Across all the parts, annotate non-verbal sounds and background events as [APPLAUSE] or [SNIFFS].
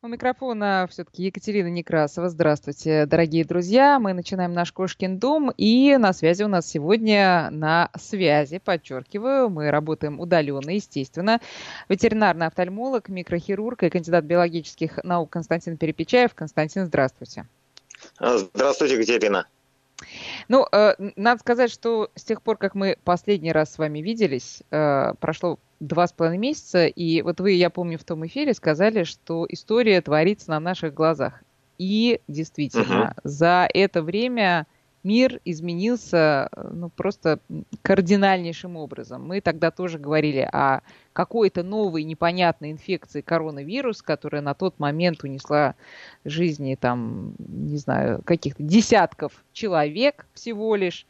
У микрофона все-таки Екатерина Некрасова. Здравствуйте, дорогие друзья. Мы начинаем наш Кошкин дом. И на связи у нас сегодня, на связи, подчеркиваю, мы работаем удаленно, естественно. Ветеринарный офтальмолог, микрохирург и кандидат биологических наук Константин Перепечаев. Константин, здравствуйте. Здравствуйте, Екатерина. Ну, э, надо сказать, что с тех пор, как мы последний раз с вами виделись, э, прошло два с половиной месяца, и вот вы, я помню, в том эфире сказали, что история творится на наших глазах. И действительно, угу. за это время мир изменился ну, просто кардинальнейшим образом. Мы тогда тоже говорили о какой-то новой непонятной инфекции коронавирус, которая на тот момент унесла жизни там, не знаю, каких-то десятков человек всего лишь.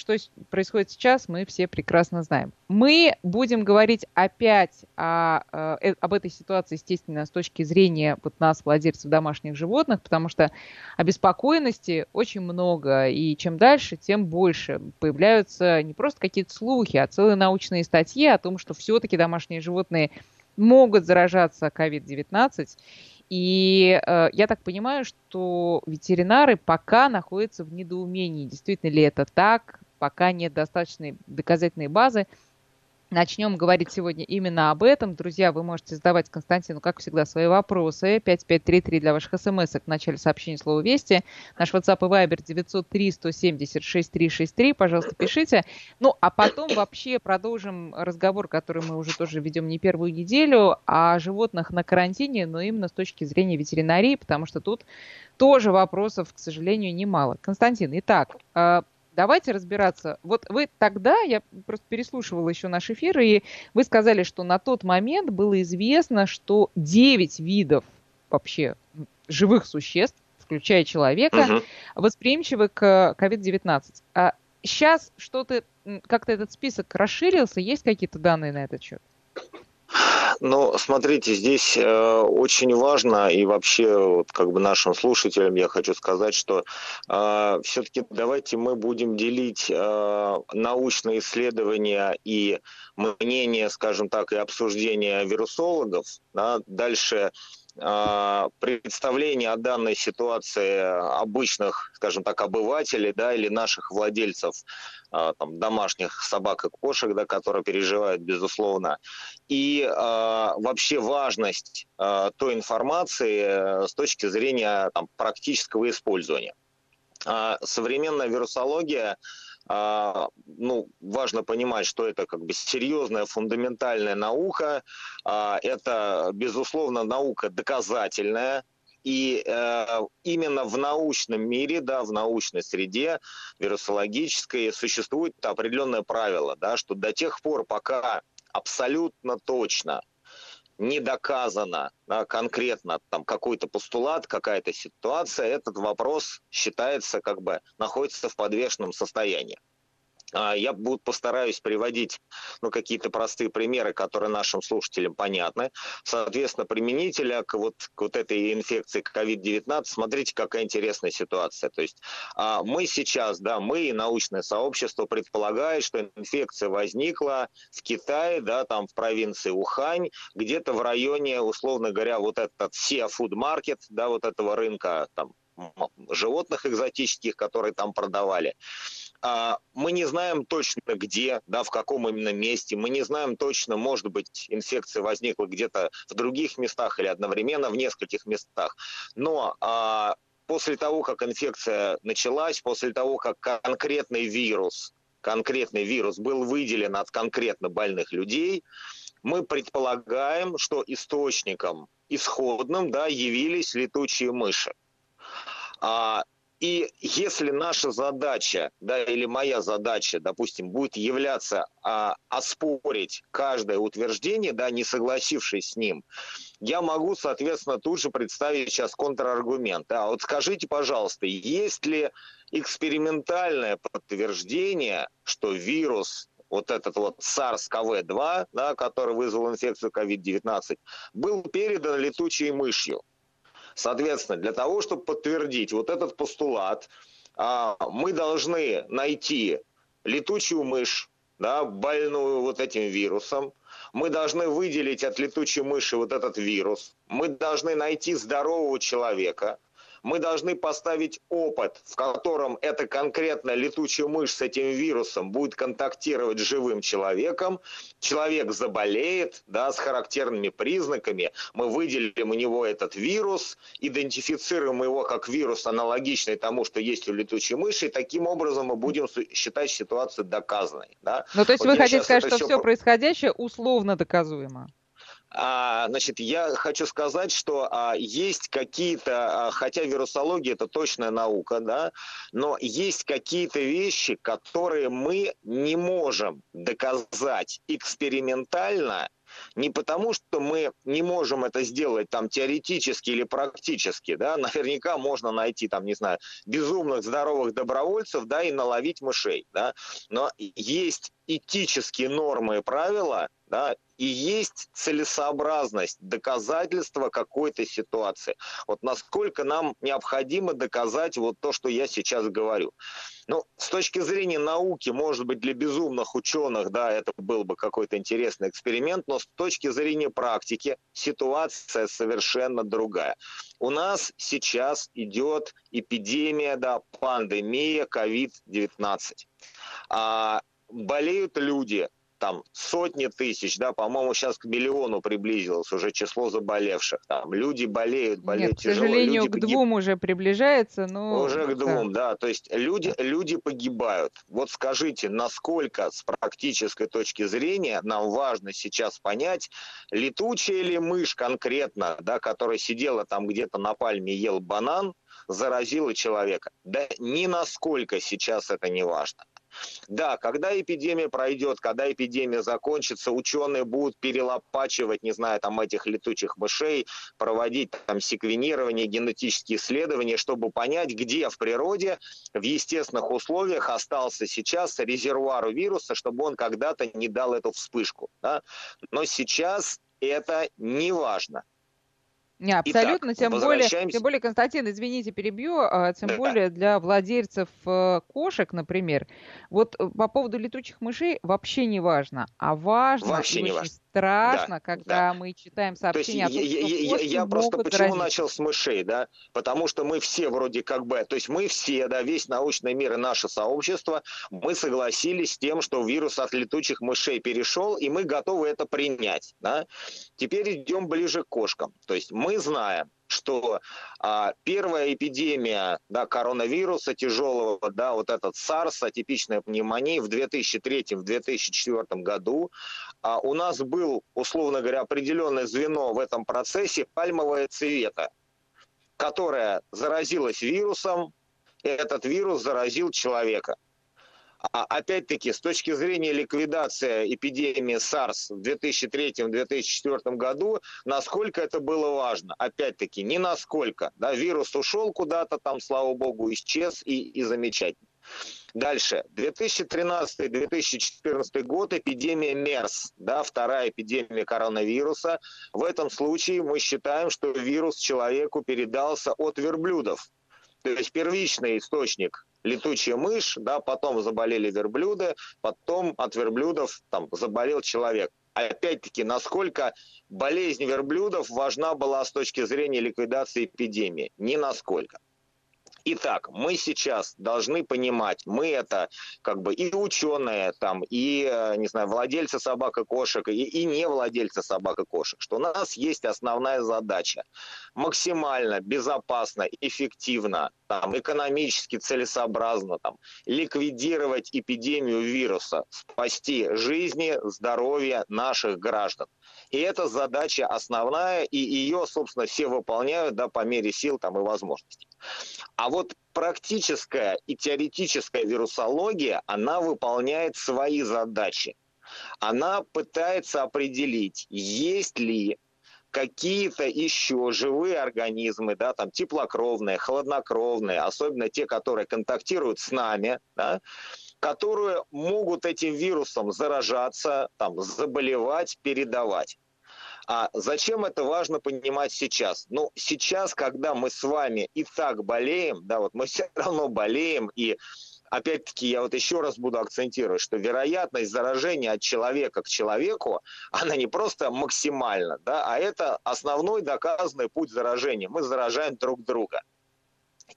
Что происходит сейчас, мы все прекрасно знаем. Мы будем говорить опять о, э, э, об этой ситуации, естественно, с точки зрения вот нас, владельцев домашних животных, потому что обеспокоенности очень много, и чем дальше, тем больше появляются не просто какие-то слухи, а целые научные статьи о том, что все-таки домашние животные могут заражаться COVID-19. И э, я так понимаю, что ветеринары пока находятся в недоумении, действительно ли это так, пока нет достаточной доказательной базы. Начнем говорить сегодня именно об этом. Друзья, вы можете задавать Константину, как всегда, свои вопросы. 5533 для ваших смс в начале сообщения слова «Вести». Наш WhatsApp и Viber 903 170 6363. Пожалуйста, пишите. Ну, а потом вообще продолжим разговор, который мы уже тоже ведем не первую неделю, о животных на карантине, но именно с точки зрения ветеринарии, потому что тут тоже вопросов, к сожалению, немало. Константин, итак, а, давайте разбираться. Вот вы тогда, я просто переслушивала еще наш эфир, и вы сказали, что на тот момент было известно, что 9 видов вообще живых существ, включая человека, угу. восприимчивы к COVID-19. А сейчас что-то, как-то этот список расширился, есть какие-то данные на этот счет? Ну, смотрите, здесь э, очень важно, и вообще вот, как бы нашим слушателям я хочу сказать, что э, все-таки давайте мы будем делить э, научные исследования и мнение, скажем так, и обсуждение вирусологов. Да, дальше представление о данной ситуации обычных, скажем так, обывателей да, или наших владельцев а, там, домашних собак и кошек, да, которые переживают, безусловно, и э, вообще важность э, той информации э, с точки зрения там, практического использования. Э, современная вирусология ну, важно понимать, что это как бы серьезная фундаментальная наука. Это, безусловно, наука доказательная, и э, именно в научном мире, да, в научной среде вирусологической существует определенное правило, да, что до тех пор, пока абсолютно точно не доказано да, конкретно там какой-то постулат, какая-то ситуация, этот вопрос считается как бы находится в подвешенном состоянии. А, я постараюсь приводить ну, какие-то простые примеры, которые нашим слушателям понятны. Соответственно, применителя к вот, к вот этой инфекции COVID-19, смотрите, какая интересная ситуация. То есть а, мы сейчас, да, мы и научное сообщество предполагает, что инфекция возникла в Китае, да, там в провинции Ухань, где-то в районе, условно говоря, вот этот Sea Food Market, да, вот этого рынка там животных экзотических, которые там продавали. А, мы не знаем точно где, да, в каком именно месте. Мы не знаем точно, может быть, инфекция возникла где-то в других местах или одновременно в нескольких местах. Но а, после того, как инфекция началась, после того, как конкретный вирус, конкретный вирус был выделен от конкретно больных людей, мы предполагаем, что источником исходным да, явились летучие мыши. А, и если наша задача, да, или моя задача, допустим, будет являться а, оспорить каждое утверждение, да, не согласившись с ним, я могу, соответственно, тут же представить сейчас контраргумент. А вот скажите, пожалуйста, есть ли экспериментальное подтверждение, что вирус вот этот вот SARS-CoV-2, да, который вызвал инфекцию COVID-19, был передан летучей мышью? Соответственно, для того, чтобы подтвердить вот этот постулат, а, мы должны найти летучую мышь, да, больную вот этим вирусом. Мы должны выделить от летучей мыши вот этот вирус. Мы должны найти здорового человека – мы должны поставить опыт, в котором эта конкретно летучая мышь с этим вирусом будет контактировать с живым человеком, человек заболеет, да, с характерными признаками, мы выделим у него этот вирус, идентифицируем его как вирус, аналогичный тому, что есть у летучей мыши, и таким образом мы будем считать ситуацию доказанной. Да? Ну, то есть вот вы хотите сказать, что все, все происходящее условно доказуемо? А, значит, я хочу сказать, что а, есть какие-то, а, хотя вирусология это точная наука, да, но есть какие-то вещи, которые мы не можем доказать экспериментально, не потому, что мы не можем это сделать там теоретически или практически, да, [LAUGHS] наверняка можно найти там, не знаю, безумных здоровых добровольцев, да, и наловить мышей, да, но есть этические нормы и правила, да, и есть целесообразность доказательства какой-то ситуации. Вот насколько нам необходимо доказать вот то, что я сейчас говорю. Ну, с точки зрения науки, может быть, для безумных ученых, да, это был бы какой-то интересный эксперимент, но с точки зрения практики ситуация совершенно другая. У нас сейчас идет эпидемия, да, пандемия COVID-19. А, болеют люди, там сотни тысяч, да, по-моему, сейчас к миллиону приблизилось уже число заболевших. Там люди болеют, болеют Нет, тяжело. К сожалению, люди к погиб... двум уже приближается, но... Уже к двум, да. да. То есть люди, люди погибают. Вот скажите, насколько с практической точки зрения нам важно сейчас понять, летучая ли мышь конкретно, да, которая сидела там где-то на пальме и ел банан, заразила человека. Да ни насколько сейчас это не важно. Да, когда эпидемия пройдет, когда эпидемия закончится, ученые будут перелопачивать, не знаю, там этих летучих мышей, проводить там секвенирование, генетические исследования, чтобы понять, где в природе, в естественных условиях остался сейчас резервуар вируса, чтобы он когда-то не дал эту вспышку. Да? Но сейчас это не важно. Не, абсолютно, Итак, тем более, тем более, Константин, извините, перебью, а, тем да. более для владельцев э, кошек, например, вот э, по поводу летучих мышей вообще не важно, а важно вообще не важно страшно, да, когда да. мы читаем сообщения то есть, о том, что я, я, я просто почему заразить. начал с мышей, да, потому что мы все вроде как бы, то есть мы все, да, весь научный мир и наше сообщество, мы согласились с тем, что вирус от летучих мышей перешел, и мы готовы это принять, да. Теперь идем ближе к кошкам, то есть мы знаем, что а, первая эпидемия да, коронавируса тяжелого, да, вот этот SARS, атипичная пневмония в 2003-2004 году, а, у нас был, условно говоря, определенное звено в этом процессе пальмовое цвета, которое заразилось вирусом, и этот вирус заразил человека. А опять-таки, с точки зрения ликвидации эпидемии SARS в 2003-2004 году, насколько это было важно? Опять-таки, не насколько. Да, вирус ушел куда-то там, слава богу, исчез и, и замечательно. Дальше. 2013-2014 год, эпидемия МЕРС, да, вторая эпидемия коронавируса. В этом случае мы считаем, что вирус человеку передался от верблюдов. То есть первичный источник летучая мышь, да, потом заболели верблюды, потом от верблюдов там заболел человек. Опять-таки, насколько болезнь верблюдов важна была с точки зрения ликвидации эпидемии? Ни насколько. Итак, мы сейчас должны понимать, мы это как бы и ученые, там, и, э, не знаю, владельцы собак и кошек, и, и не владельцы собак и кошек, что у нас есть основная задача максимально безопасно, эффективно, там, экономически целесообразно там, ликвидировать эпидемию вируса, спасти жизни, здоровье наших граждан. И эта задача основная, и ее, собственно, все выполняют да, по мере сил там, и возможностей. А вот практическая и теоретическая вирусология, она выполняет свои задачи. Она пытается определить, есть ли какие-то еще живые организмы, да, там теплокровные, холоднокровные, особенно те, которые контактируют с нами, да, которые могут этим вирусом заражаться, там, заболевать, передавать. А зачем это важно понимать сейчас? Ну, сейчас, когда мы с вами и так болеем, да, вот мы все равно болеем, и опять-таки, я вот еще раз буду акцентировать, что вероятность заражения от человека к человеку, она не просто максимальна, да, а это основной доказанный путь заражения. Мы заражаем друг друга.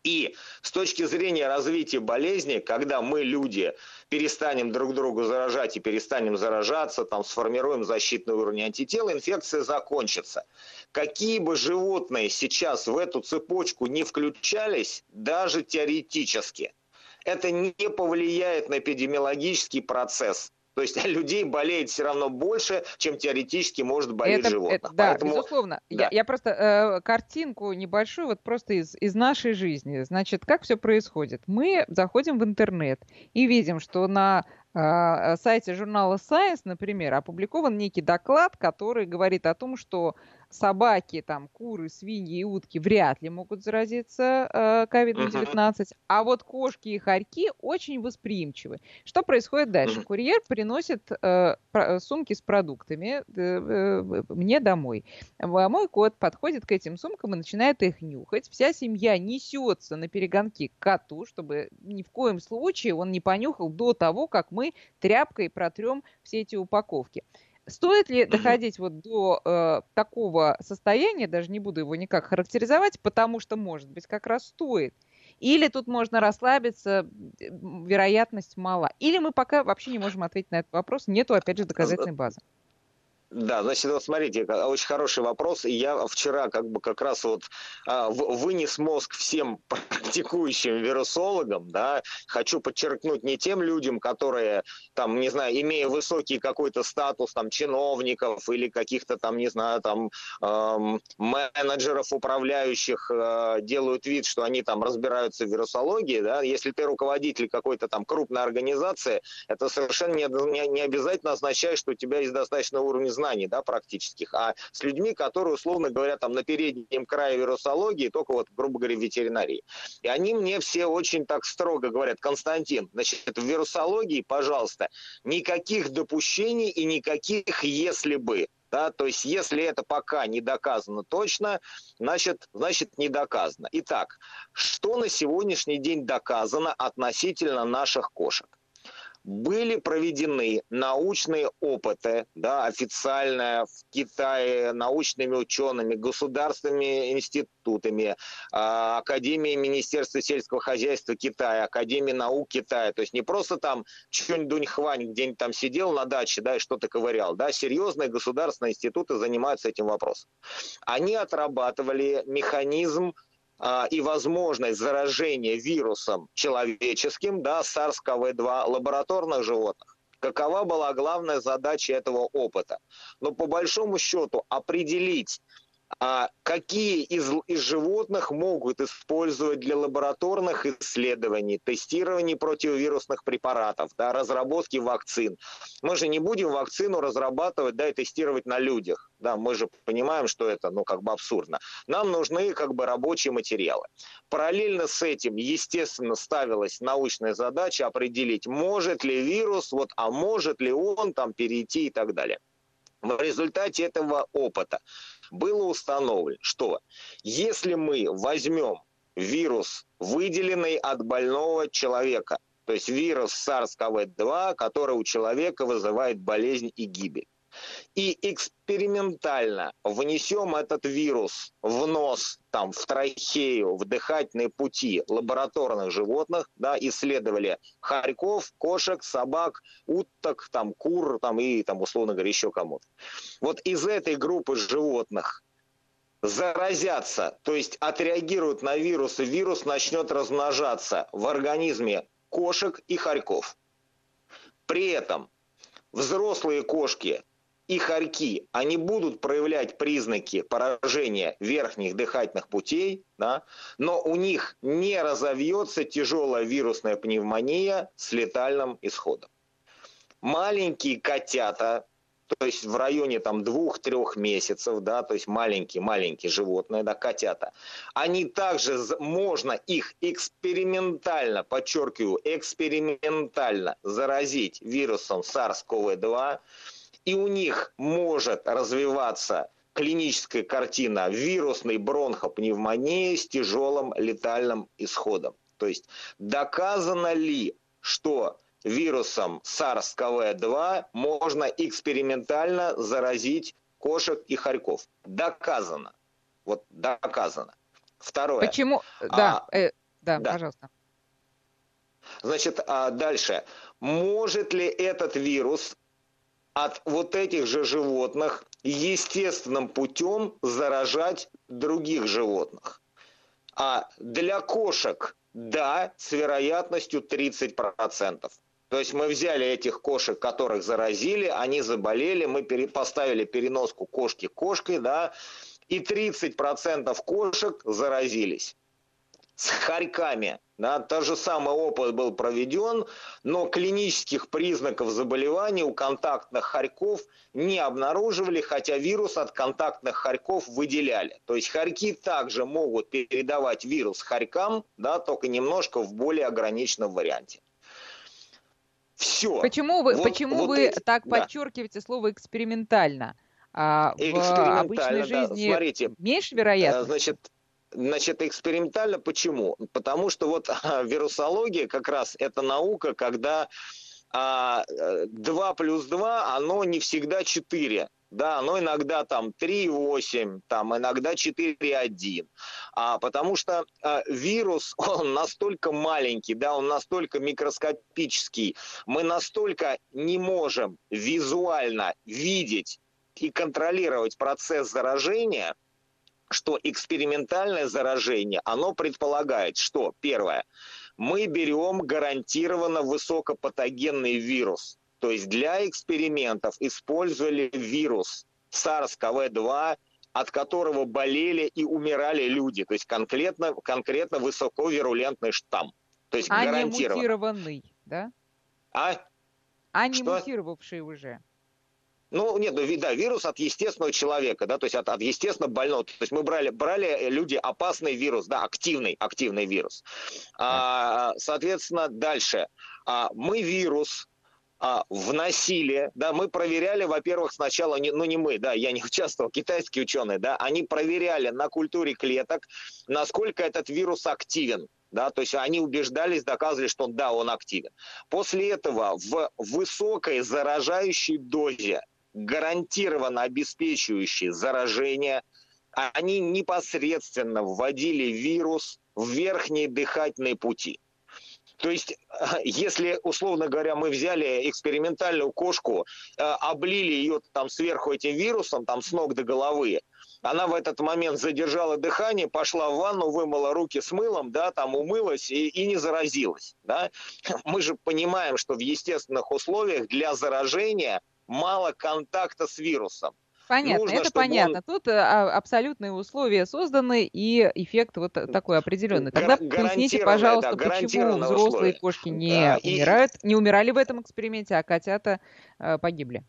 И с точки зрения развития болезни, когда мы, люди, перестанем друг другу заражать и перестанем заражаться, там, сформируем защитный уровень антител, инфекция закончится. Какие бы животные сейчас в эту цепочку не включались, даже теоретически, это не повлияет на эпидемиологический процесс. То есть людей болеет все равно больше, чем теоретически может болеть это, животных. Это, да, Поэтому, безусловно. Да. Я, я просто э, картинку небольшую, вот просто из, из нашей жизни. Значит, как все происходит? Мы заходим в интернет и видим, что на э, сайте журнала Science, например, опубликован некий доклад, который говорит о том, что собаки, там, куры, свиньи и утки вряд ли могут заразиться э, COVID-19, uh-huh. а вот кошки и хорьки очень восприимчивы. Что происходит дальше? Курьер приносит э, сумки с продуктами э, э, мне домой. Мой кот подходит к этим сумкам и начинает их нюхать. Вся семья несется на перегонки к коту, чтобы ни в коем случае он не понюхал до того, как мы тряпкой протрем все эти упаковки. Стоит ли доходить вот до э, такого состояния, даже не буду его никак характеризовать, потому что, может быть, как раз стоит. Или тут можно расслабиться, вероятность мала. Или мы пока вообще не можем ответить на этот вопрос, нету, опять же, доказательной базы. Да, значит, вот смотрите, очень хороший вопрос. Я вчера как бы как раз вот а, вынес мозг всем [LAUGHS] практикующим вирусологам, да, хочу подчеркнуть не тем людям, которые там, не знаю, имея высокий какой-то статус там чиновников или каких-то там, не знаю, там эм, менеджеров, управляющих, э, делают вид, что они там разбираются в вирусологии, да, если ты руководитель какой-то там крупной организации, это совершенно не, не, не обязательно означает, что у тебя есть достаточно уровень знаний знаний, да, практических, а с людьми, которые, условно говоря, там на переднем крае вирусологии, только вот, грубо говоря, ветеринарии. И они мне все очень так строго говорят, Константин, значит, в вирусологии, пожалуйста, никаких допущений и никаких «если бы». Да, то есть, если это пока не доказано точно, значит, значит не доказано. Итак, что на сегодняшний день доказано относительно наших кошек? Были проведены научные опыты, да, официально в Китае научными учеными, государственными институтами, а, Академией Министерства сельского хозяйства Китая, Академией наук Китая. То есть не просто там Чунь Дунь Хвань где-нибудь там сидел на даче, да, и что-то ковырял, да, серьезные государственные институты занимаются этим вопросом. Они отрабатывали механизм и возможность заражения вирусом человеческим, да, SARS-CoV-2 лабораторных животных. Какова была главная задача этого опыта? Но по большому счету определить а какие из, из животных могут использовать для лабораторных исследований, тестирований противовирусных препаратов, да, разработки вакцин. Мы же не будем вакцину разрабатывать да, и тестировать на людях. Да, мы же понимаем, что это ну, как бы абсурдно. Нам нужны как бы рабочие материалы. Параллельно с этим, естественно, ставилась научная задача определить, может ли вирус, вот, а может ли он там перейти и так далее. В результате этого опыта было установлено, что если мы возьмем вирус, выделенный от больного человека, то есть вирус SARS-CoV-2, который у человека вызывает болезнь и гибель, и экспериментально внесем этот вирус в нос, там, в трахею, в дыхательные пути лабораторных животных, да, исследовали хорьков, кошек, собак, уток, там, кур, там, и, там, условно говоря, еще кому-то. Вот из этой группы животных заразятся, то есть отреагируют на вирус, и вирус начнет размножаться в организме кошек и хорьков. При этом взрослые кошки и хорьки, они будут проявлять признаки поражения верхних дыхательных путей, да, но у них не разовьется тяжелая вирусная пневмония с летальным исходом. Маленькие котята, то есть в районе там двух-трех месяцев, да, то есть маленькие-маленькие животные, да, котята, они также, можно их экспериментально, подчеркиваю, экспериментально заразить вирусом SARS-CoV-2, и у них может развиваться клиническая картина вирусной бронхопневмонии с тяжелым летальным исходом. То есть доказано ли что вирусом SARS-CoV-2 можно экспериментально заразить кошек и хорьков. Доказано. Вот доказано. Второе. Почему? Да, а, э, да, да, пожалуйста. Значит, а дальше. Может ли этот вирус от вот этих же животных естественным путем заражать других животных? А для кошек, да, с вероятностью 30%. То есть мы взяли этих кошек, которых заразили, они заболели, мы поставили переноску кошки кошкой, да, и 30% кошек заразились. С хорьками да, тот же самый опыт был проведен, но клинических признаков заболевания у контактных хорьков не обнаруживали, хотя вирус от контактных хорьков выделяли. То есть хорьки также могут передавать вирус хорькам, да, только немножко в более ограниченном варианте. Все. Почему вы, вот, почему вот вы эти, так да. подчеркиваете слово экспериментально? А в обычной жизни да, смотрите, меньше вероятно? Значит, Значит, экспериментально почему? Потому что вот [LAUGHS] вирусология как раз это наука, когда а, 2 плюс 2, оно не всегда 4. Да, оно иногда там 3,8, там иногда 4,1. А, потому что а, вирус, [LAUGHS] он настолько маленький, да, он настолько микроскопический, мы настолько не можем визуально видеть и контролировать процесс заражения, что экспериментальное заражение, оно предполагает, что, первое, мы берем гарантированно высокопатогенный вирус. То есть для экспериментов использовали вирус SARS-CoV-2, от которого болели и умирали люди. То есть конкретно, конкретно высоковирулентный штамм. То есть а гарантированно. не мутированный, да? А? А не Что? мутировавший уже. Ну, нет, ну, да, вирус от естественного человека, да, то есть от, от естественно больного. То есть мы брали, брали э, люди опасный вирус, да, активный, активный вирус. А, соответственно, дальше. А, мы вирус а, вносили, да, мы проверяли, во-первых, сначала, не, ну не мы, да, я не участвовал, китайские ученые, да, они проверяли на культуре клеток, насколько этот вирус активен да, то есть они убеждались, доказывали, что да, он активен. После этого в высокой заражающей дозе гарантированно обеспечивающие заражение, они непосредственно вводили вирус в верхние дыхательные пути. То есть, если, условно говоря, мы взяли экспериментальную кошку, э, облили ее там сверху этим вирусом, там с ног до головы, она в этот момент задержала дыхание, пошла в ванну, вымыла руки с мылом, да, там умылась и, и не заразилась. Да? [SNIFFS] Мы же понимаем, что в естественных условиях для заражения – мало контакта с вирусом. Понятно, Нужно, это понятно. Он... Тут э, а, абсолютные условия созданы и эффект вот такой определенный. Тогда поясните, пожалуйста, да, почему взрослые условия. кошки не да, умирают, и... не умирали в этом эксперименте, а котята э, погибли?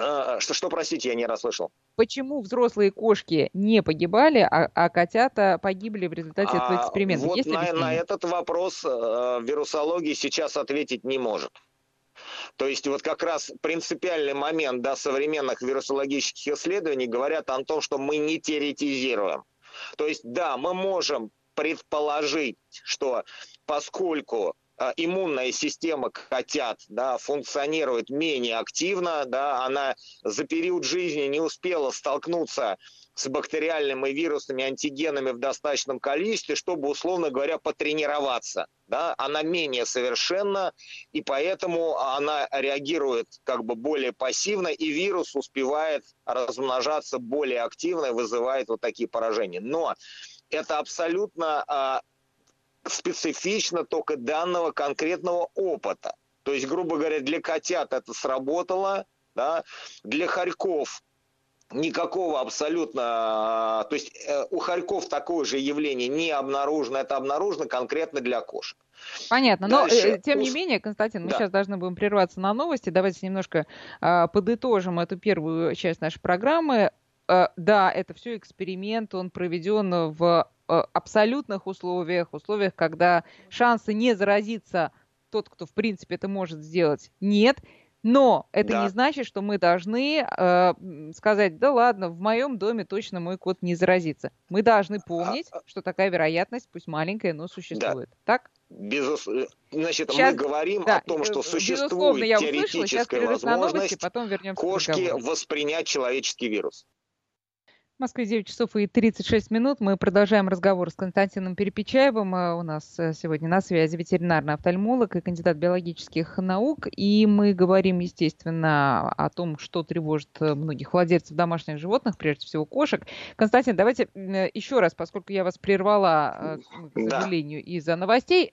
А, что, что, простите, я не расслышал. Почему взрослые кошки не погибали, а, а котята погибли в результате а, этого эксперимента? Вот на, на этот вопрос э, вирусология сейчас ответить не может. То есть вот как раз принципиальный момент да, современных вирусологических исследований говорят о том, что мы не теоретизируем. То есть да, мы можем предположить, что поскольку а, иммунная система котят да, функционирует менее активно, да, она за период жизни не успела столкнуться с бактериальными и вирусными антигенами в достаточном количестве, чтобы, условно говоря, потренироваться. Да? Она менее совершенна, и поэтому она реагирует как бы более пассивно, и вирус успевает размножаться более активно и вызывает вот такие поражения. Но это абсолютно а, специфично только данного конкретного опыта. То есть, грубо говоря, для котят это сработало, да? для хорьков никакого абсолютно, а, то есть э, у хорьков такое же явление не обнаружено, это обнаружено конкретно для кошек. Понятно, но Дальше... Э, тем не менее, Константин, мы да. сейчас должны будем прерваться на новости, давайте немножко э, подытожим эту первую часть нашей программы. Э, да, это все эксперимент, он проведен в Э, абсолютных условиях, условиях, когда шансы не заразиться тот, кто в принципе это может сделать, нет. Но это да. не значит, что мы должны э, сказать, да ладно, в моем доме точно мой кот не заразится. Мы должны помнить, а, а что такая вероятность, пусть маленькая, но существует. Да. Так? Безусловно. Значит, Сейчас, мы говорим да, о том, что существует я теоретическая возможность новости, потом кошки воспринять человеческий вирус. В Москве 9 часов и 36 минут. Мы продолжаем разговор с Константином Перепечаевым. А у нас э, сегодня на связи ветеринарный офтальмолог и кандидат биологических наук. И мы говорим, естественно, о том, что тревожит многих владельцев домашних животных, прежде всего кошек. Константин, давайте э, еще раз, поскольку я вас прервала, э, к сожалению, да. из-за новостей,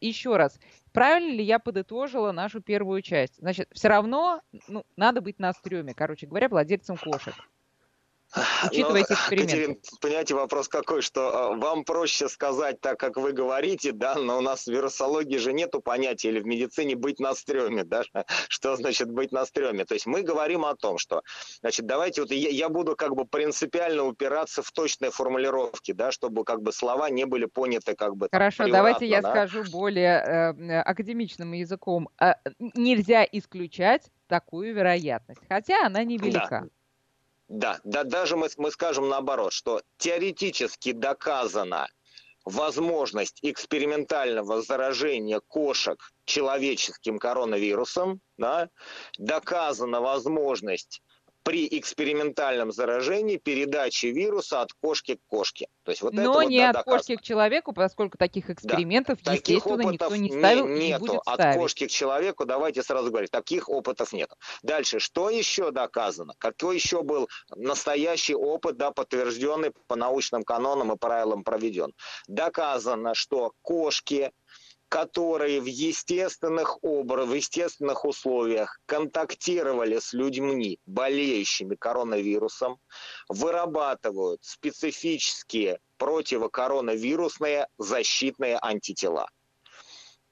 еще раз. Правильно ли я подытожила нашу первую часть? Значит, все равно ну, надо быть на стреме, короче говоря, владельцем кошек учитывая эти эксперименты? Катерин, понимаете, вопрос какой, что а, вам проще сказать так, как вы говорите, да, но у нас в вирусологии же нету понятия, или в медицине быть на стреме, да, [LAUGHS] что значит быть на стреме. То есть мы говорим о том, что, значит, давайте вот я, я буду как бы принципиально упираться в точные формулировки, да, чтобы как бы слова не были поняты как бы Хорошо, давайте я да? скажу более э, академичным языком. Э, нельзя исключать такую вероятность, хотя она невелика. Да. Да, да даже мы, мы скажем наоборот, что теоретически доказана возможность экспериментального заражения кошек человеческим коронавирусом, да, доказана возможность при экспериментальном заражении передачи вируса от кошки к кошке. То есть вот Но это не вот, да, от кошки к человеку, поскольку таких экспериментов, да. естественно, таких никто не ставил не, нету. и будет ставить. От кошки к человеку, давайте сразу говорить, таких опытов нет. Дальше, что еще доказано? Какой еще был настоящий опыт, да, подтвержденный по научным канонам и правилам проведен? Доказано, что кошки которые в естественных образах, в естественных условиях контактировали с людьми, болеющими коронавирусом, вырабатывают специфические противокоронавирусные защитные антитела.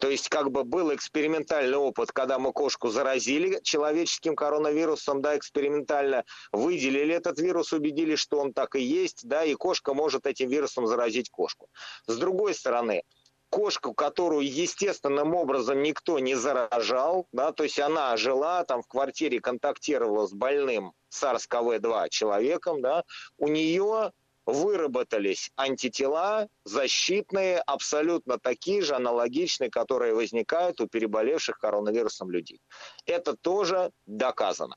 То есть как бы был экспериментальный опыт, когда мы кошку заразили человеческим коронавирусом, да, экспериментально выделили этот вирус, убедились, что он так и есть, да, и кошка может этим вирусом заразить кошку. С другой стороны, кошку, которую естественным образом никто не заражал, да, то есть она жила там в квартире, контактировала с больным SARS-CoV-2 человеком, да, у нее выработались антитела защитные, абсолютно такие же, аналогичные, которые возникают у переболевших коронавирусом людей. Это тоже доказано.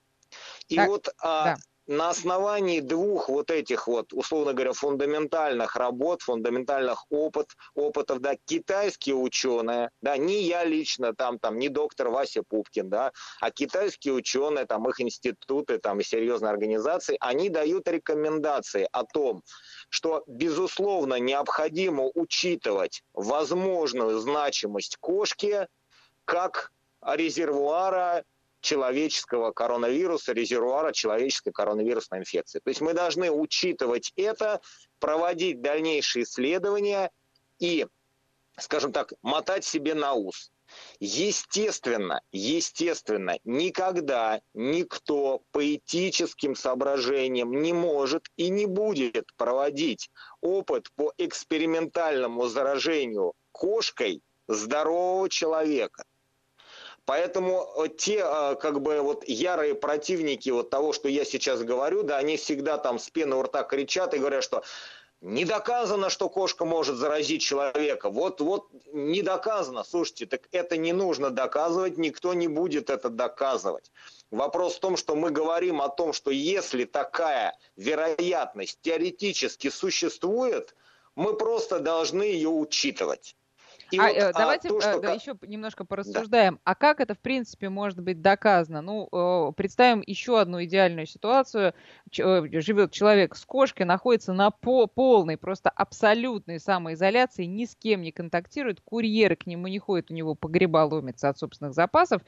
И так, вот а, да на основании двух вот этих вот, условно говоря, фундаментальных работ, фундаментальных опыт, опытов, да, китайские ученые, да, не я лично, там, там, не доктор Вася Пупкин, да, а китайские ученые, там, их институты, там, и серьезные организации, они дают рекомендации о том, что, безусловно, необходимо учитывать возможную значимость кошки как резервуара человеческого коронавируса, резервуара человеческой коронавирусной инфекции. То есть мы должны учитывать это, проводить дальнейшие исследования и, скажем так, мотать себе на ус. Естественно, естественно, никогда никто по этическим соображениям не может и не будет проводить опыт по экспериментальному заражению кошкой здорового человека. Поэтому э, те, э, как бы, вот ярые противники вот того, что я сейчас говорю, да, они всегда там с пены у рта кричат и говорят, что не доказано, что кошка может заразить человека. Вот, вот не доказано. Слушайте, так это не нужно доказывать, никто не будет это доказывать. Вопрос в том, что мы говорим о том, что если такая вероятность теоретически существует, мы просто должны ее учитывать. И а, вот, э, давайте а, то, что... да, еще немножко порассуждаем. Да. А как это, в принципе, может быть доказано? Ну, представим еще одну идеальную ситуацию. Э, живет человек с кошкой, находится на по полной, просто абсолютной самоизоляции, ни с кем не контактирует, курьеры к нему не ходят, у него погреба ломятся от собственных запасов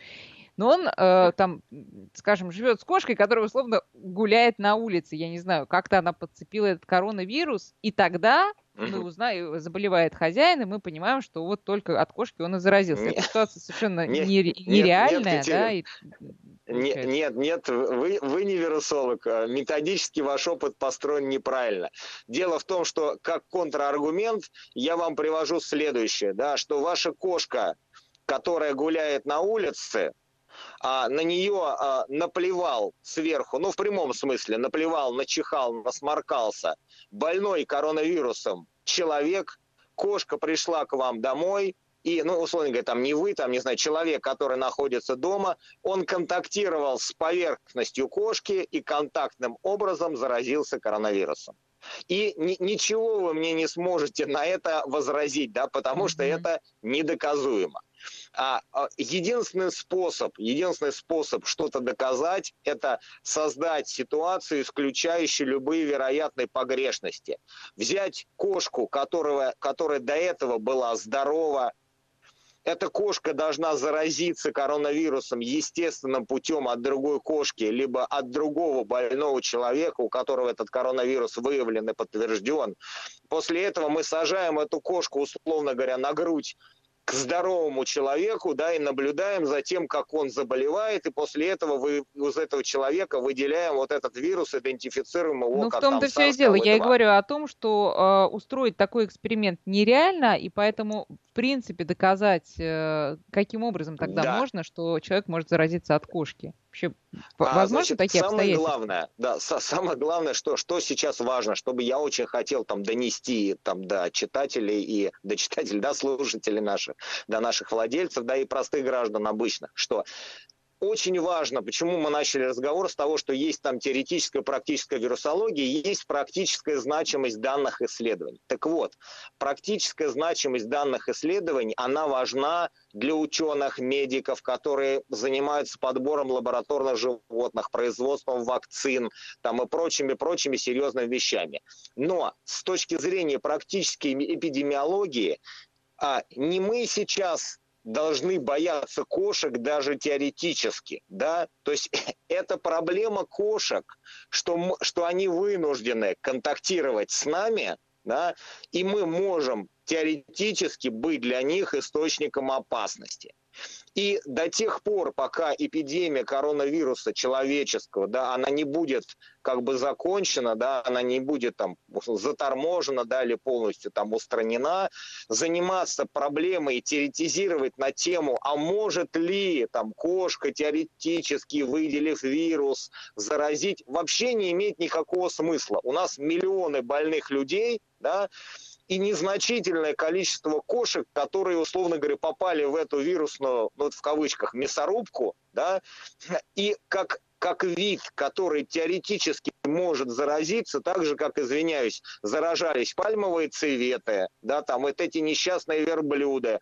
но он э, там, скажем, живет с кошкой, которая условно гуляет на улице, я не знаю, как-то она подцепила этот коронавирус, и тогда мы узнаем, заболевает хозяин, и мы понимаем, что вот только от кошки он и заразился. Нет. Эта ситуация совершенно нет, нереальная, нет, да? И, нет, нет, нет, вы, вы не вирусолог. А методически ваш опыт построен неправильно. Дело в том, что как контраргумент я вам привожу следующее, да, что ваша кошка, которая гуляет на улице, а, на нее а, наплевал сверху, ну в прямом смысле, наплевал, начихал, насморкался, больной коронавирусом человек, кошка пришла к вам домой, и, ну, условно говоря, там не вы, там, не знаю, человек, который находится дома, он контактировал с поверхностью кошки и контактным образом заразился коронавирусом. И ни, ничего вы мне не сможете на это возразить, да, потому mm-hmm. что это недоказуемо. А, а, единственный способ, единственный способ что-то доказать, это создать ситуацию, исключающую любые вероятные погрешности. Взять кошку, которая, которая до этого была здорова, эта кошка должна заразиться коронавирусом естественным путем от другой кошки, либо от другого больного человека, у которого этот коронавирус выявлен и подтвержден. После этого мы сажаем эту кошку, условно говоря, на грудь к здоровому человеку, да, и наблюдаем за тем, как он заболевает, и после этого вы из этого человека выделяем вот этот вирус, идентифицируем его ну, в том-то все и дело. Я и говорю о том, что э, устроить такой эксперимент нереально, и поэтому, в принципе, доказать, э, каким образом тогда да. можно, что человек может заразиться от кошки. Вообще, а, возможно значит, такие самое главное, да, самое главное, что, что сейчас важно, чтобы я очень хотел там донести там до читателей и до читателей, до слушателей наших, до наших владельцев, да и простых граждан обычных, что очень важно, почему мы начали разговор с того, что есть там теоретическая практическая вирусология, есть практическая значимость данных исследований. Так вот, практическая значимость данных исследований, она важна для ученых, медиков, которые занимаются подбором лабораторных животных, производством вакцин там, и прочими-прочими серьезными вещами. Но с точки зрения практической эпидемиологии, а не мы сейчас должны бояться кошек даже теоретически, да, то есть [LAUGHS] это проблема кошек, что, что они вынуждены контактировать с нами, да, и мы можем теоретически быть для них источником опасности. И до тех пор, пока эпидемия коронавируса человеческого, да, она не будет как бы закончена, да, она не будет там заторможена, да, или полностью там устранена, заниматься проблемой и теоретизировать на тему, а может ли там кошка теоретически, выделив вирус, заразить, вообще не имеет никакого смысла. У нас миллионы больных людей, да, и незначительное количество кошек, которые, условно говоря, попали в эту вирусную, ну, вот в кавычках, мясорубку, да, и как как вид, который теоретически может заразиться, так же, как, извиняюсь, заражались пальмовые цветы, да, там вот эти несчастные верблюды,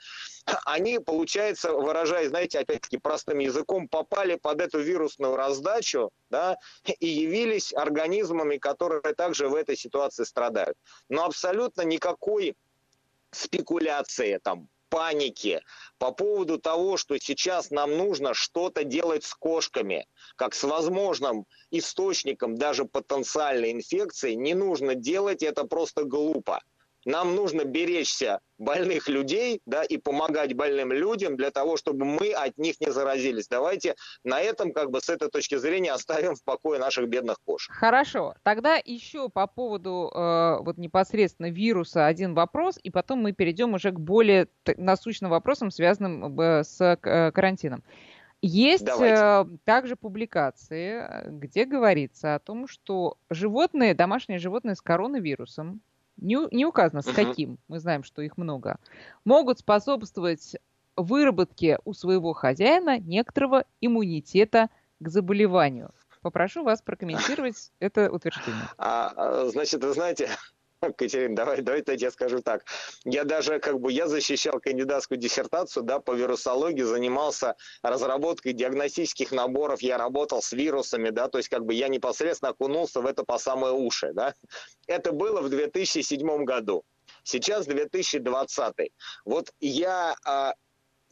они, получается, выражаясь, знаете, опять-таки простым языком, попали под эту вирусную раздачу, да, и явились организмами, которые также в этой ситуации страдают. Но абсолютно никакой спекуляции, там, паники по поводу того, что сейчас нам нужно что-то делать с кошками, как с возможным источником даже потенциальной инфекции, не нужно делать это просто глупо. Нам нужно беречься больных людей, да, и помогать больным людям для того, чтобы мы от них не заразились. Давайте на этом, как бы, с этой точки зрения оставим в покое наших бедных кошек. Хорошо. Тогда еще по поводу э, вот непосредственно вируса один вопрос, и потом мы перейдем уже к более насущным вопросам, связанным э, с э, карантином. Есть э, также публикации, э, где говорится о том, что животные, домашние животные с коронавирусом не, не указано с каким, мы знаем, что их много, могут способствовать выработке у своего хозяина некоторого иммунитета к заболеванию. Попрошу вас прокомментировать это утверждение. А, а значит, вы знаете, [LAUGHS] Катерина, давай, давай я скажу так. Я даже, как бы, я защищал кандидатскую диссертацию, да, по вирусологии, занимался разработкой диагностических наборов, я работал с вирусами, да, то есть, как бы, я непосредственно окунулся в это по самые уши, да. Это было в 2007 году. Сейчас 2020. Вот я а,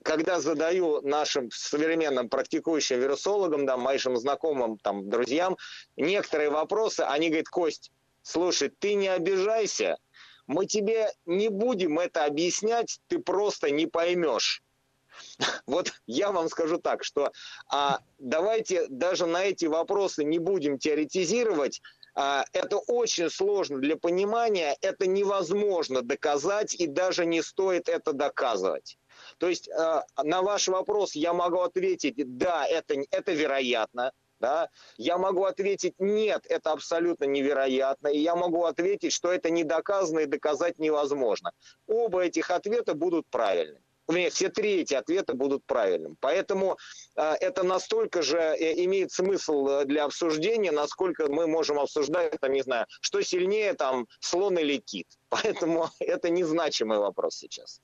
когда задаю нашим современным практикующим вирусологам, да, моим знакомым, там, друзьям, некоторые вопросы, они говорят, Кость, слушай, ты не обижайся, мы тебе не будем это объяснять, ты просто не поймешь. [LAUGHS] Вот я вам скажу так, что а, давайте даже на эти вопросы не будем теоретизировать. А, это очень сложно для понимания, это невозможно доказать и даже не стоит это доказывать. То есть э, на ваш вопрос я могу ответить, да, это, это вероятно, да, я могу ответить нет, это абсолютно невероятно, и я могу ответить, что это не доказано и доказать невозможно. Оба этих ответа будут правильными. Нет, все три эти ответа будут правильными. Поэтому э, это настолько же э, имеет смысл э, для обсуждения, насколько мы можем обсуждать, там, не знаю, что сильнее, там, слон или кит. Поэтому [LAUGHS] это незначимый вопрос сейчас.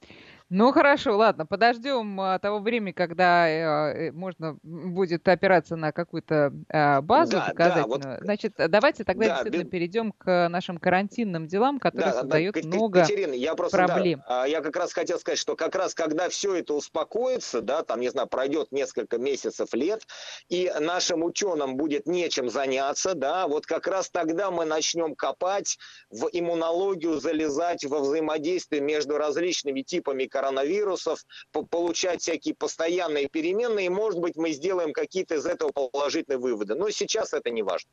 Ну хорошо, ладно, подождем а, того времени, когда э, можно будет опираться на какую-то э, базу да, доказательную. Да, вот, Значит, давайте тогда да, действительно без... перейдем к нашим карантинным делам, которые да, создают да, много Катерина, я просто, проблем. Да, я как раз хотел сказать, что как раз когда все это успокоится, да, там, не знаю, пройдет несколько месяцев, лет, и нашим ученым будет нечем заняться, да, вот как раз тогда мы начнем копать в иммунологию, залезать во взаимодействие между различными типами коронавирусов, получать всякие постоянные переменные, и, может быть, мы сделаем какие-то из этого положительные выводы. Но сейчас это не важно.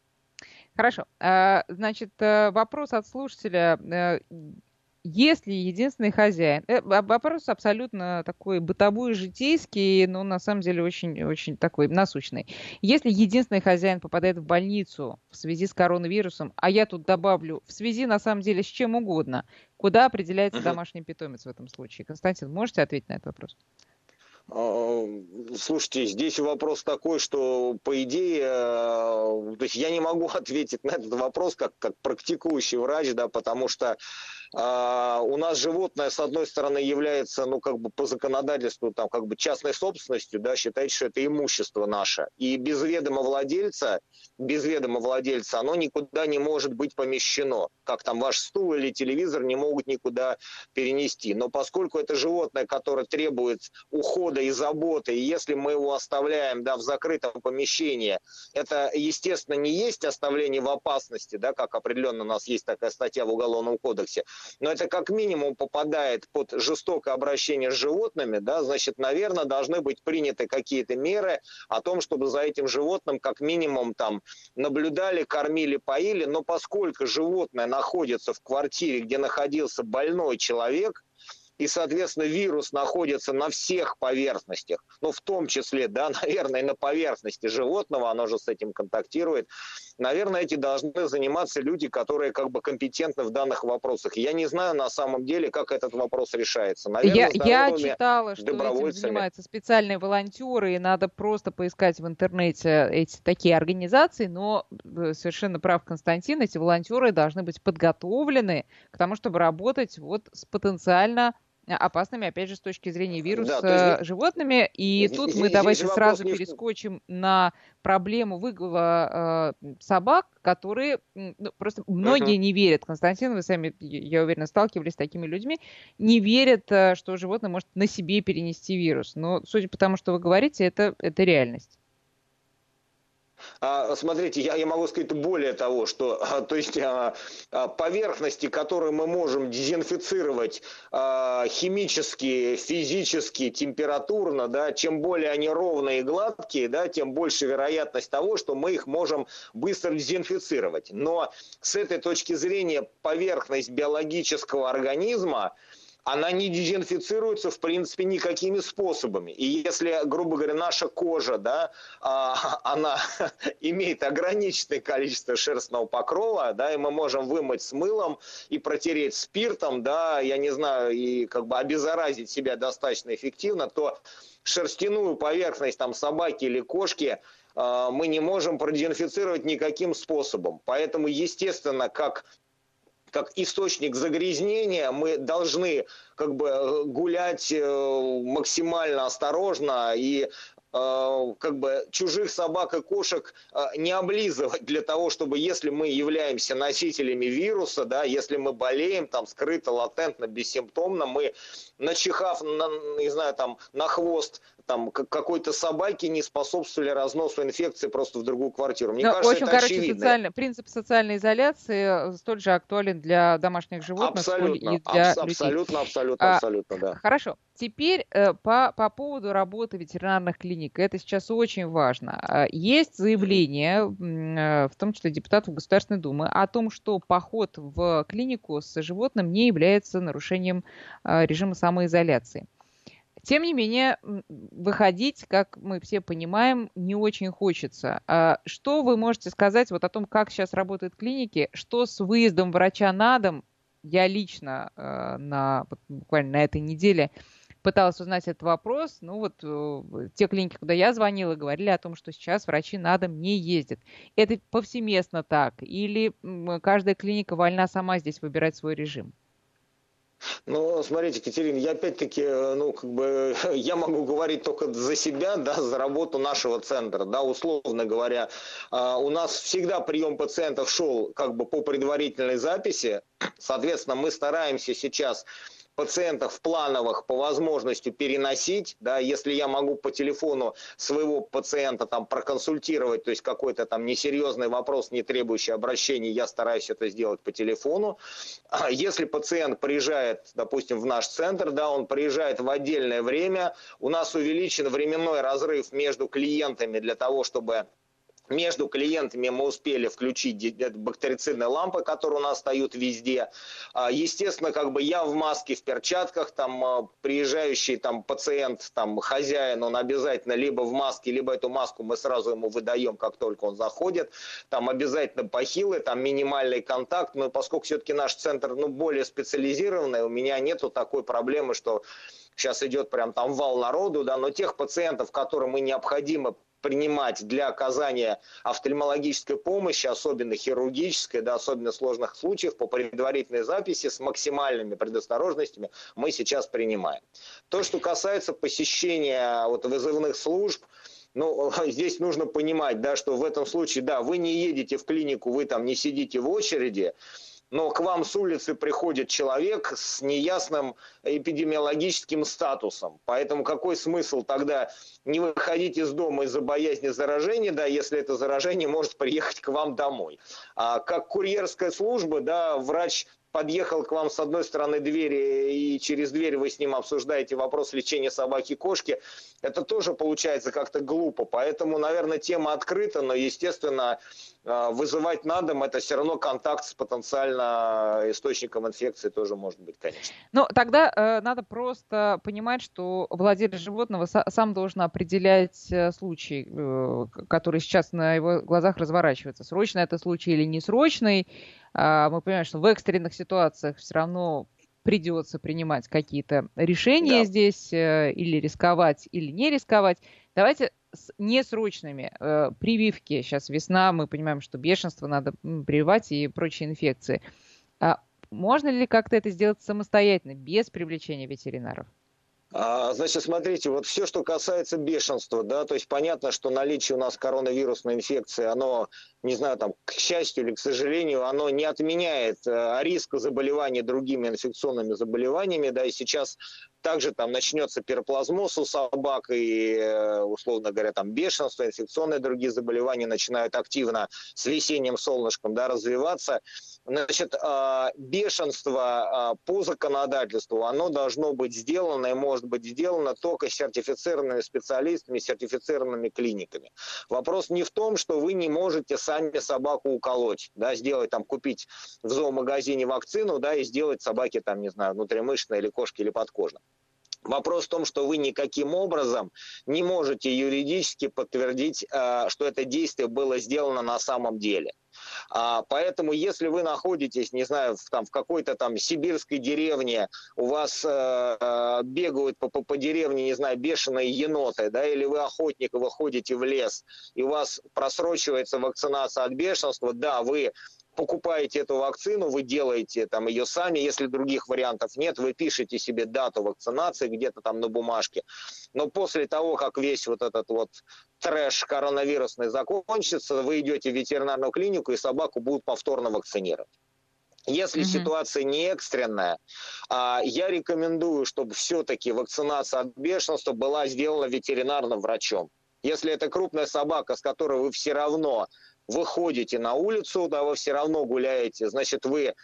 Хорошо. А, значит, э, вопрос от слушателя. Если единственный хозяин, э, вопрос абсолютно такой бытовой, житейский, но на самом деле очень, очень такой насущный. Если единственный хозяин попадает в больницу в связи с коронавирусом, а я тут добавлю, в связи на самом деле с чем угодно, куда определяется домашний питомец в этом случае? Константин, можете ответить на этот вопрос? А, слушайте, здесь вопрос такой, что по идее, э, то есть я не могу [LAUGHS] ответить на этот вопрос как, как практикующий врач, да, потому что а, у нас животное, с одной стороны, является, ну, как бы по законодательству, там, как бы частной собственностью, да, считается, что это имущество наше. И без ведома владельца, без ведома владельца, оно никуда не может быть помещено. Как там ваш стул или телевизор не могут никуда перенести. Но поскольку это животное, которое требует ухода и заботы, и если мы его оставляем, да, в закрытом помещении, это, естественно, не есть оставление в опасности, да, как определенно у нас есть такая статья в Уголовном кодексе, но это как минимум попадает под жестокое обращение с животными, да, значит, наверное, должны быть приняты какие-то меры о том, чтобы за этим животным как минимум там наблюдали, кормили, поили, но поскольку животное находится в квартире, где находился больной человек, и, соответственно, вирус находится на всех поверхностях, ну, в том числе, да, [LAUGHS] наверное, на поверхности животного, оно же с этим контактирует, наверное, эти должны заниматься люди, которые как бы компетентны в данных вопросах. Я не знаю на самом деле, как этот вопрос решается. Наверное, я, я читала, что этим занимаются специальные волонтеры, и надо просто поискать в интернете эти такие организации, но э, совершенно прав Константин, эти волонтеры должны быть подготовлены к тому, чтобы работать вот с потенциально опасными, опять же, с точки зрения вируса да, есть... животными. И здесь, тут мы давайте сразу не... перескочим на проблему выгула э, собак, которые ну, просто многие uh-huh. не верят. Константин, вы сами, я уверена, сталкивались с такими людьми, не верят, э, что животное может на себе перенести вирус. Но, судя по тому, что вы говорите, это, это реальность. А, смотрите, я, я могу сказать более того, что а, то есть а, поверхности, которые мы можем дезинфицировать химически, физически, температурно, да, чем более они ровные и гладкие, да, тем больше вероятность того, что мы их можем быстро дезинфицировать. Но с этой точки зрения поверхность биологического организма она не дезинфицируется, в принципе, никакими способами. И если, грубо говоря, наша кожа, да, а, [LAUGHS] она [LAUGHS] имеет ограниченное количество шерстного покрова, да, и мы можем вымыть с мылом и протереть спиртом, да, я не знаю, и как бы обеззаразить себя достаточно эффективно, то шерстяную поверхность там собаки или кошки а, мы не можем продезинфицировать никаким способом. Поэтому, естественно, как как источник загрязнения, мы должны как бы гулять э, максимально осторожно и э, как бы чужих собак и кошек э, не облизывать для того, чтобы если мы являемся носителями вируса, да, если мы болеем там скрыто, латентно, бессимптомно, мы начихав, на, не знаю, там на хвост там какой-то собаки не способствовали разносу инфекции просто в другую квартиру. Мне Но, кажется, в общем, это короче, очевидно. Социально, принцип социальной изоляции э, столь же актуален для домашних животных, абсолютно, и для абс- людей. Абсолютно, абсолютно, а, абсолютно, да. Хорошо. Теперь э, по, по поводу работы ветеринарных клиник. Это сейчас очень важно. А, есть заявление, э, в том числе депутатов Государственной Думы, о том, что поход в клинику с животным не является нарушением режима самоизоляции. Тем не менее, выходить, как мы все понимаем, не очень хочется. А что вы можете сказать вот о том, как сейчас работают клиники, что с выездом врача на дом? Я лично э, на, буквально на этой неделе пыталась узнать этот вопрос. Ну вот э, те клиники, куда я звонила, говорили о том, что сейчас врачи на дом не ездят. Это повсеместно так? Или каждая клиника вольна сама здесь выбирать свой режим? Ну, смотрите, Катерина, я опять-таки, э, ну, как бы, [LAUGHS] я могу говорить только за себя, да, за работу нашего центра, да, условно говоря. А, у нас всегда прием пациентов шел как бы по предварительной записи, [CLEARS THROAT] соответственно, мы стараемся сейчас пациентов плановых по возможности переносить, да, если я могу по телефону своего пациента там проконсультировать, то есть какой-то там несерьезный вопрос, не требующий обращения, я стараюсь это сделать по телефону. А если пациент приезжает, допустим, в наш центр, да, он приезжает в отдельное время, у нас увеличен временной разрыв между клиентами для того, чтобы между клиентами мы успели включить бактерицидные лампы, которые у нас стоят везде. А, естественно, как бы я в маске, в перчатках, там а, приезжающий там пациент, там хозяин, он обязательно либо в маске, либо эту маску мы сразу ему выдаем, как только он заходит. Там обязательно бахилы, там минимальный контакт. Но поскольку все-таки наш центр ну, более специализированный, у меня нету такой проблемы, что сейчас идет прям там вал народу, да, но тех пациентов, которым и необходимо принимать для оказания офтальмологической помощи, особенно хирургической, да, особенно сложных случаев, по предварительной записи с максимальными предосторожностями мы сейчас принимаем. То, что касается посещения вот, вызывных служб, ну, [LAUGHS] здесь нужно понимать, да, что в этом случае, да, вы не едете в клинику, вы там не сидите в очереди, но к вам с улицы приходит человек с неясным эпидемиологическим статусом. Поэтому какой смысл тогда не выходить из дома из-за боязни заражения, да, если это заражение может приехать к вам домой. А как курьерская служба, да, врач подъехал к вам с одной стороны двери, и через дверь вы с ним обсуждаете вопрос лечения собаки и кошки, это тоже получается как-то глупо. Поэтому, наверное, тема открыта, но, естественно, э, вызывать на дом, это все равно контакт с потенциально источником инфекции тоже может быть, конечно. Ну, тогда э, надо просто понимать, что владелец животного сам должен определять э, случай, э, который сейчас на его глазах разворачивается. Срочно это случай или несрочный. А, мы понимаем, что в экстренных ситуациях все равно придется принимать какие-то решения да. здесь, э, или рисковать, или не рисковать. Давайте с несрочными э, прививки. Сейчас весна, мы понимаем, что бешенство надо прививать и прочие инфекции. А можно ли как-то это сделать самостоятельно, без привлечения ветеринаров? А, значит, смотрите, вот все, что касается бешенства, да, то есть понятно, что наличие у нас коронавирусной инфекции, оно, не знаю, там, к счастью или к сожалению, оно не отменяет э, риска заболевания другими инфекционными заболеваниями, да, и сейчас также там начнется пироплазмоз у собак и, э, условно говоря, там бешенство, инфекционные другие заболевания начинают активно с весенним солнышком да, развиваться. Значит, а, бешенство а, по законодательству, оно должно быть сделано и может быть сделано только сертифицированными специалистами, сертифицированными клиниками. Вопрос не в том, что вы не можете сами собаку уколоть, да, сделать там, купить в зоомагазине вакцину, да, и сделать собаке там, не знаю, внутримышечно или кошке или подкожно. Вопрос в том, что вы никаким образом не можете юридически подтвердить, э, что это действие было сделано на самом деле. А, поэтому, если вы находитесь, не знаю, в, там, в какой-то там сибирской деревне, у вас э, э бегают по, по, по деревне, не знаю, бешеные еноты, да, или вы охотник, и вы ходите в лес, и у вас просрочивается вакцинация от бешенства, да, вы покупаете эту вакцину, вы делаете там ее сами, если других вариантов нет, вы пишете себе дату вакцинации где-то там на бумажке. Но после того, как весь вот этот вот трэш коронавирусный закончится, вы идете в ветеринарную клинику и собаку будут повторно вакцинировать. Если mm-hmm. ситуация не экстренная, а, я рекомендую, чтобы все-таки вакцинация от бешенства была сделана ветеринарным врачом. Если это крупная собака, с которой вы все равно выходите на улицу, да, вы все равно гуляете, значит, вы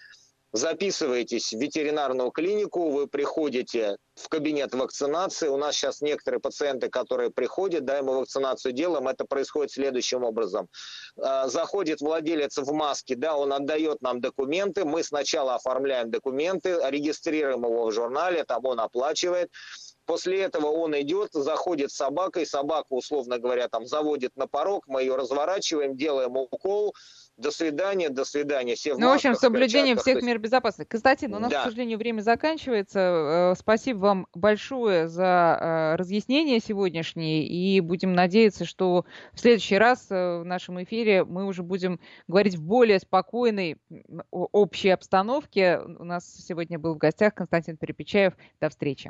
записываетесь в ветеринарную клинику, вы приходите в кабинет вакцинации. У нас сейчас некоторые пациенты, которые приходят, да, мы вакцинацию делаем, это происходит следующим образом. А, заходит владелец в маске, да, он отдает нам документы, мы сначала оформляем документы, регистрируем его в журнале, там он оплачивает, После этого он идет, заходит с собакой, собака, условно говоря, там заводит на порог, мы ее разворачиваем, делаем укол, до свидания, до свидания. Все в ну, в общем, соблюдение всех есть... мер безопасности. Кстати, у нас, да. к сожалению, время заканчивается. Э, спасибо вам большое за э, разъяснение сегодняшнее. И будем надеяться, что в следующий раз э, в нашем эфире мы уже будем говорить в более спокойной общей обстановке. У нас сегодня был в гостях Константин Перепечаев. До встречи.